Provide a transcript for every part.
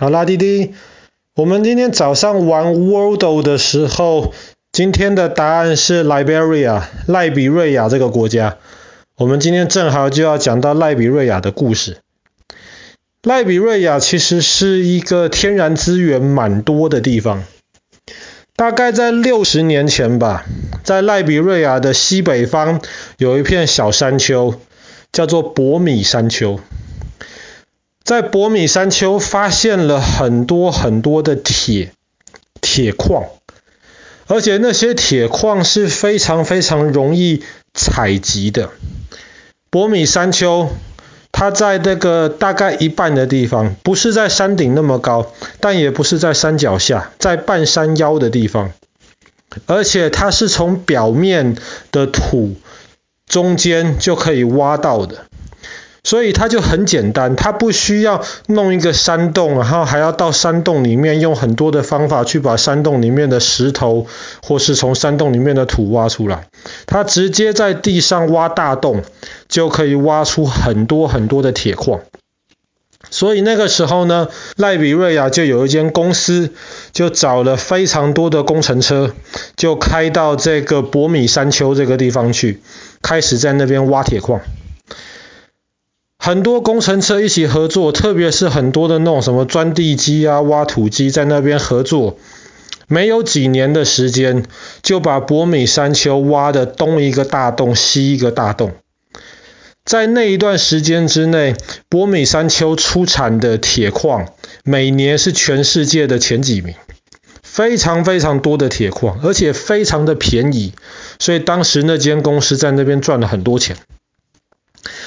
好啦，弟弟，我们今天早上玩 Wordle 的时候，今天的答案是 Liberia，赖比瑞亚这个国家。我们今天正好就要讲到赖比瑞亚的故事。赖比瑞亚其实是一个天然资源蛮多的地方。大概在六十年前吧，在赖比瑞亚的西北方有一片小山丘，叫做博米山丘。在博米山丘发现了很多很多的铁铁矿，而且那些铁矿是非常非常容易采集的。博米山丘它在那个大概一半的地方，不是在山顶那么高，但也不是在山脚下，在半山腰的地方，而且它是从表面的土中间就可以挖到的。所以它就很简单，它不需要弄一个山洞，然后还要到山洞里面用很多的方法去把山洞里面的石头或是从山洞里面的土挖出来。它直接在地上挖大洞，就可以挖出很多很多的铁矿。所以那个时候呢，赖比瑞亚就有一间公司，就找了非常多的工程车，就开到这个博米山丘这个地方去，开始在那边挖铁矿。很多工程车一起合作，特别是很多的那种什么钻地机啊、挖土机在那边合作，没有几年的时间，就把博米山丘挖的东一个大洞，西一个大洞。在那一段时间之内，博米山丘出产的铁矿每年是全世界的前几名，非常非常多的铁矿，而且非常的便宜，所以当时那间公司在那边赚了很多钱。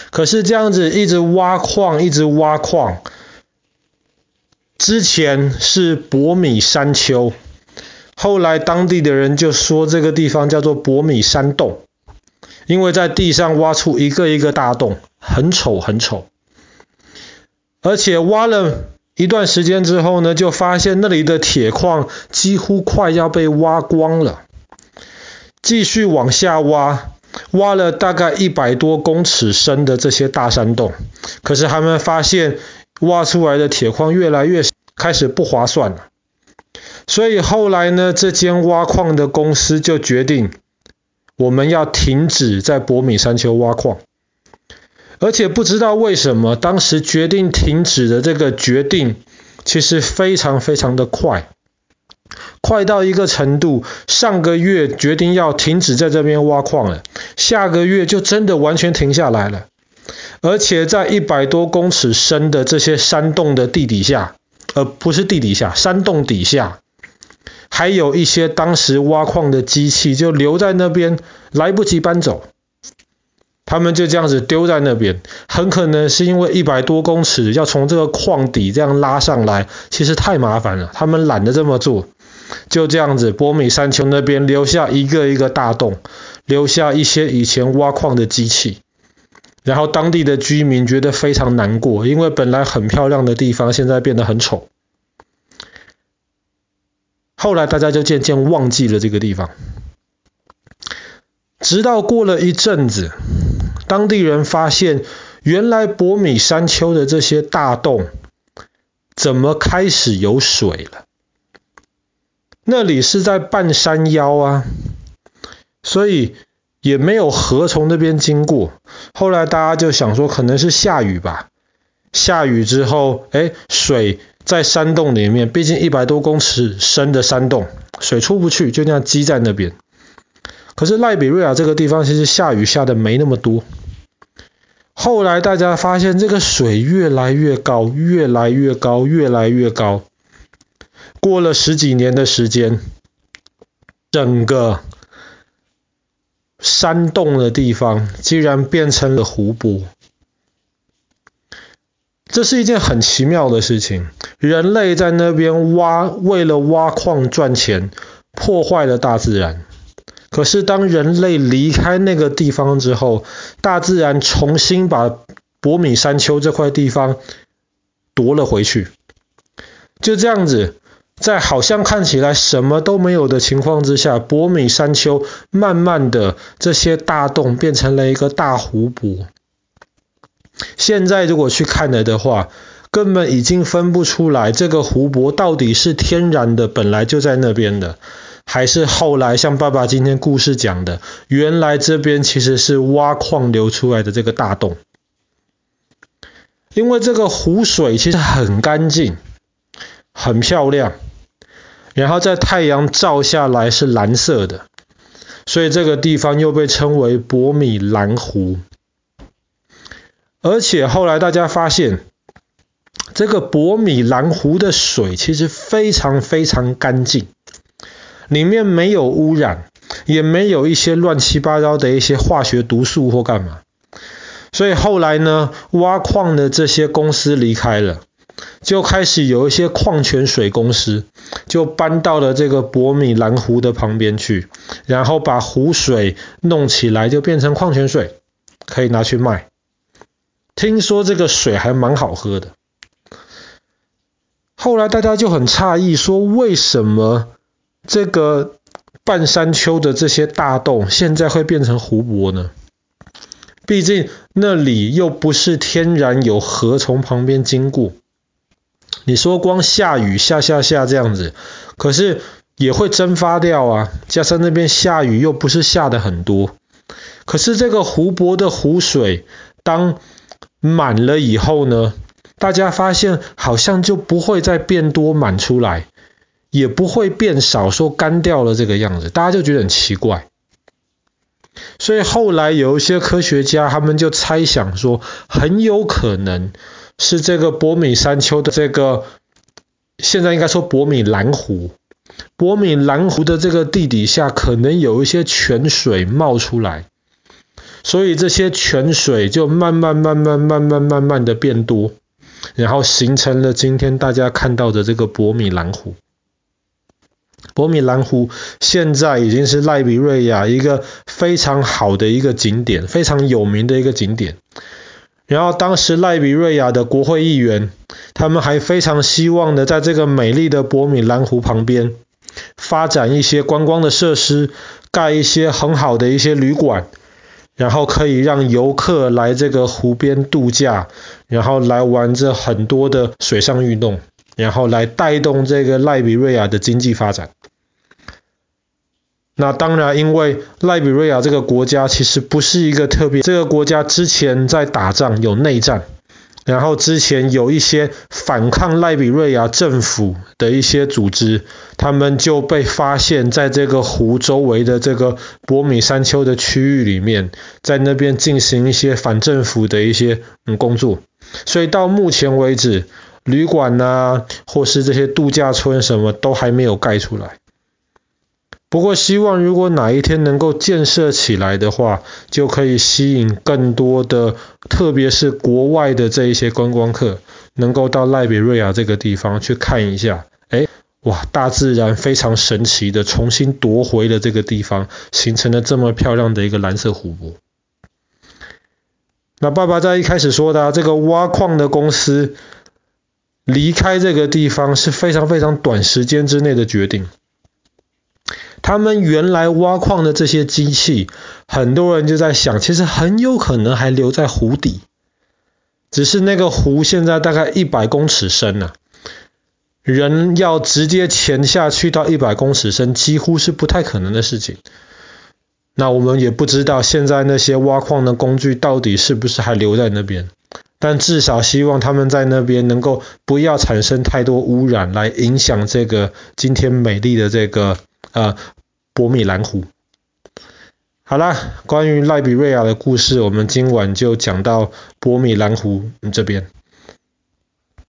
可是这样子一直挖矿，一直挖矿。之前是博米山丘，后来当地的人就说这个地方叫做博米山洞，因为在地上挖出一个一个大洞，很丑很丑。而且挖了一段时间之后呢，就发现那里的铁矿几乎快要被挖光了，继续往下挖。挖了大概一百多公尺深的这些大山洞，可是他们发现挖出来的铁矿越来越开始不划算了，所以后来呢，这间挖矿的公司就决定，我们要停止在博米山丘挖矿，而且不知道为什么，当时决定停止的这个决定，其实非常非常的快。快到一个程度，上个月决定要停止在这边挖矿了，下个月就真的完全停下来了。而且在一百多公尺深的这些山洞的地底下，而不是地底下，山洞底下，还有一些当时挖矿的机器就留在那边，来不及搬走，他们就这样子丢在那边。很可能是因为一百多公尺要从这个矿底这样拉上来，其实太麻烦了，他们懒得这么做。就这样子，博米山丘那边留下一个一个大洞，留下一些以前挖矿的机器，然后当地的居民觉得非常难过，因为本来很漂亮的地方现在变得很丑。后来大家就渐渐忘记了这个地方，直到过了一阵子，当地人发现，原来博米山丘的这些大洞，怎么开始有水了？那里是在半山腰啊，所以也没有河从那边经过。后来大家就想说，可能是下雨吧。下雨之后，哎，水在山洞里面，毕竟一百多公尺深的山洞，水出不去，就那样积在那边。可是赖比瑞亚这个地方，其实下雨下的没那么多。后来大家发现，这个水越来越高，越来越高，越来越高。过了十几年的时间，整个山洞的地方竟然变成了湖泊。这是一件很奇妙的事情。人类在那边挖，为了挖矿赚钱，破坏了大自然。可是当人类离开那个地方之后，大自然重新把博米山丘这块地方夺了回去。就这样子。在好像看起来什么都没有的情况之下，博米山丘慢慢的这些大洞变成了一个大湖泊。现在如果去看了的话，根本已经分不出来这个湖泊到底是天然的，本来就在那边的，还是后来像爸爸今天故事讲的，原来这边其实是挖矿流出来的这个大洞。因为这个湖水其实很干净，很漂亮，然后在太阳照下来是蓝色的，所以这个地方又被称为伯米兰湖。而且后来大家发现，这个伯米兰湖的水其实非常非常干净，里面没有污染，也没有一些乱七八糟的一些化学毒素或干嘛。所以后来呢，挖矿的这些公司离开了，就开始有一些矿泉水公司就搬到了这个博米兰湖的旁边去，然后把湖水弄起来，就变成矿泉水，可以拿去卖。听说这个水还蛮好喝的。后来大家就很诧异，说为什么这个半山丘的这些大洞现在会变成湖泊呢？毕竟那里又不是天然有河从旁边经过。你说光下雨下下下这样子，可是也会蒸发掉啊。加上那边下雨又不是下的很多，可是这个湖泊的湖水当满了以后呢，大家发现好像就不会再变多满出来，也不会变少，说干掉了这个样子，大家就觉得很奇怪。所以后来有一些科学家，他们就猜想说，很有可能是这个博米山丘的这个，现在应该说博米兰湖，博米兰湖的这个地底下可能有一些泉水冒出来。所以这些泉水就慢慢、慢慢、慢慢、慢慢的变多，然后形成了今天大家看到的这个博米兰湖。伯米兰湖现在已经是赖比瑞亚一个非常好的一个景点，非常有名的一个景点。然后当时赖比瑞亚的国会议员，他们还非常希望的在这个美丽的伯米兰湖旁边发展一些观光的设施，盖一些很好的一些旅馆。然后可以让游客来这个湖边度假，然后来玩这很多的水上运动，然后来带动这个赖比瑞亚的经济发展。那当然，因为赖比瑞亚这个国家其实不是一个特别，这个国家之前在打仗，有内战。然后之前有一些反抗赖比瑞亚政府的一些组织，他们就被发现在这个湖周围的这个博米山丘的区域里面，在那边进行一些反政府的一些嗯工作。所以到目前为止，旅馆呐，或是这些度假村什么都还没有盖出来。不过，希望如果哪一天能够建设起来的话，就可以吸引更多的，特别是国外的这一些观光客，能够到赖比瑞亚这个地方去看一下。哎，哇，大自然非常神奇的重新夺回了这个地方，形成了这么漂亮的一个蓝色湖泊。那爸爸在一开始说的啊，这个挖矿的公司离开这个地方是非常非常短时间之内的决定。他们原来挖矿的这些机器，很多人就在想，其实很有可能还留在湖底，只是那个湖现在大概一百公尺深呐、人要直接潜下去到一百公尺深，几乎是不太可能的事情。那我们也不知道现在那些挖矿的工具到底是不是还留在那边，但至少希望他们在那边能够不要产生太多污染，来影响这个今天美丽的这个。呃，波米兰湖。好啦，关于赖比瑞亚的故事，我们今晚就讲到波米兰湖这边。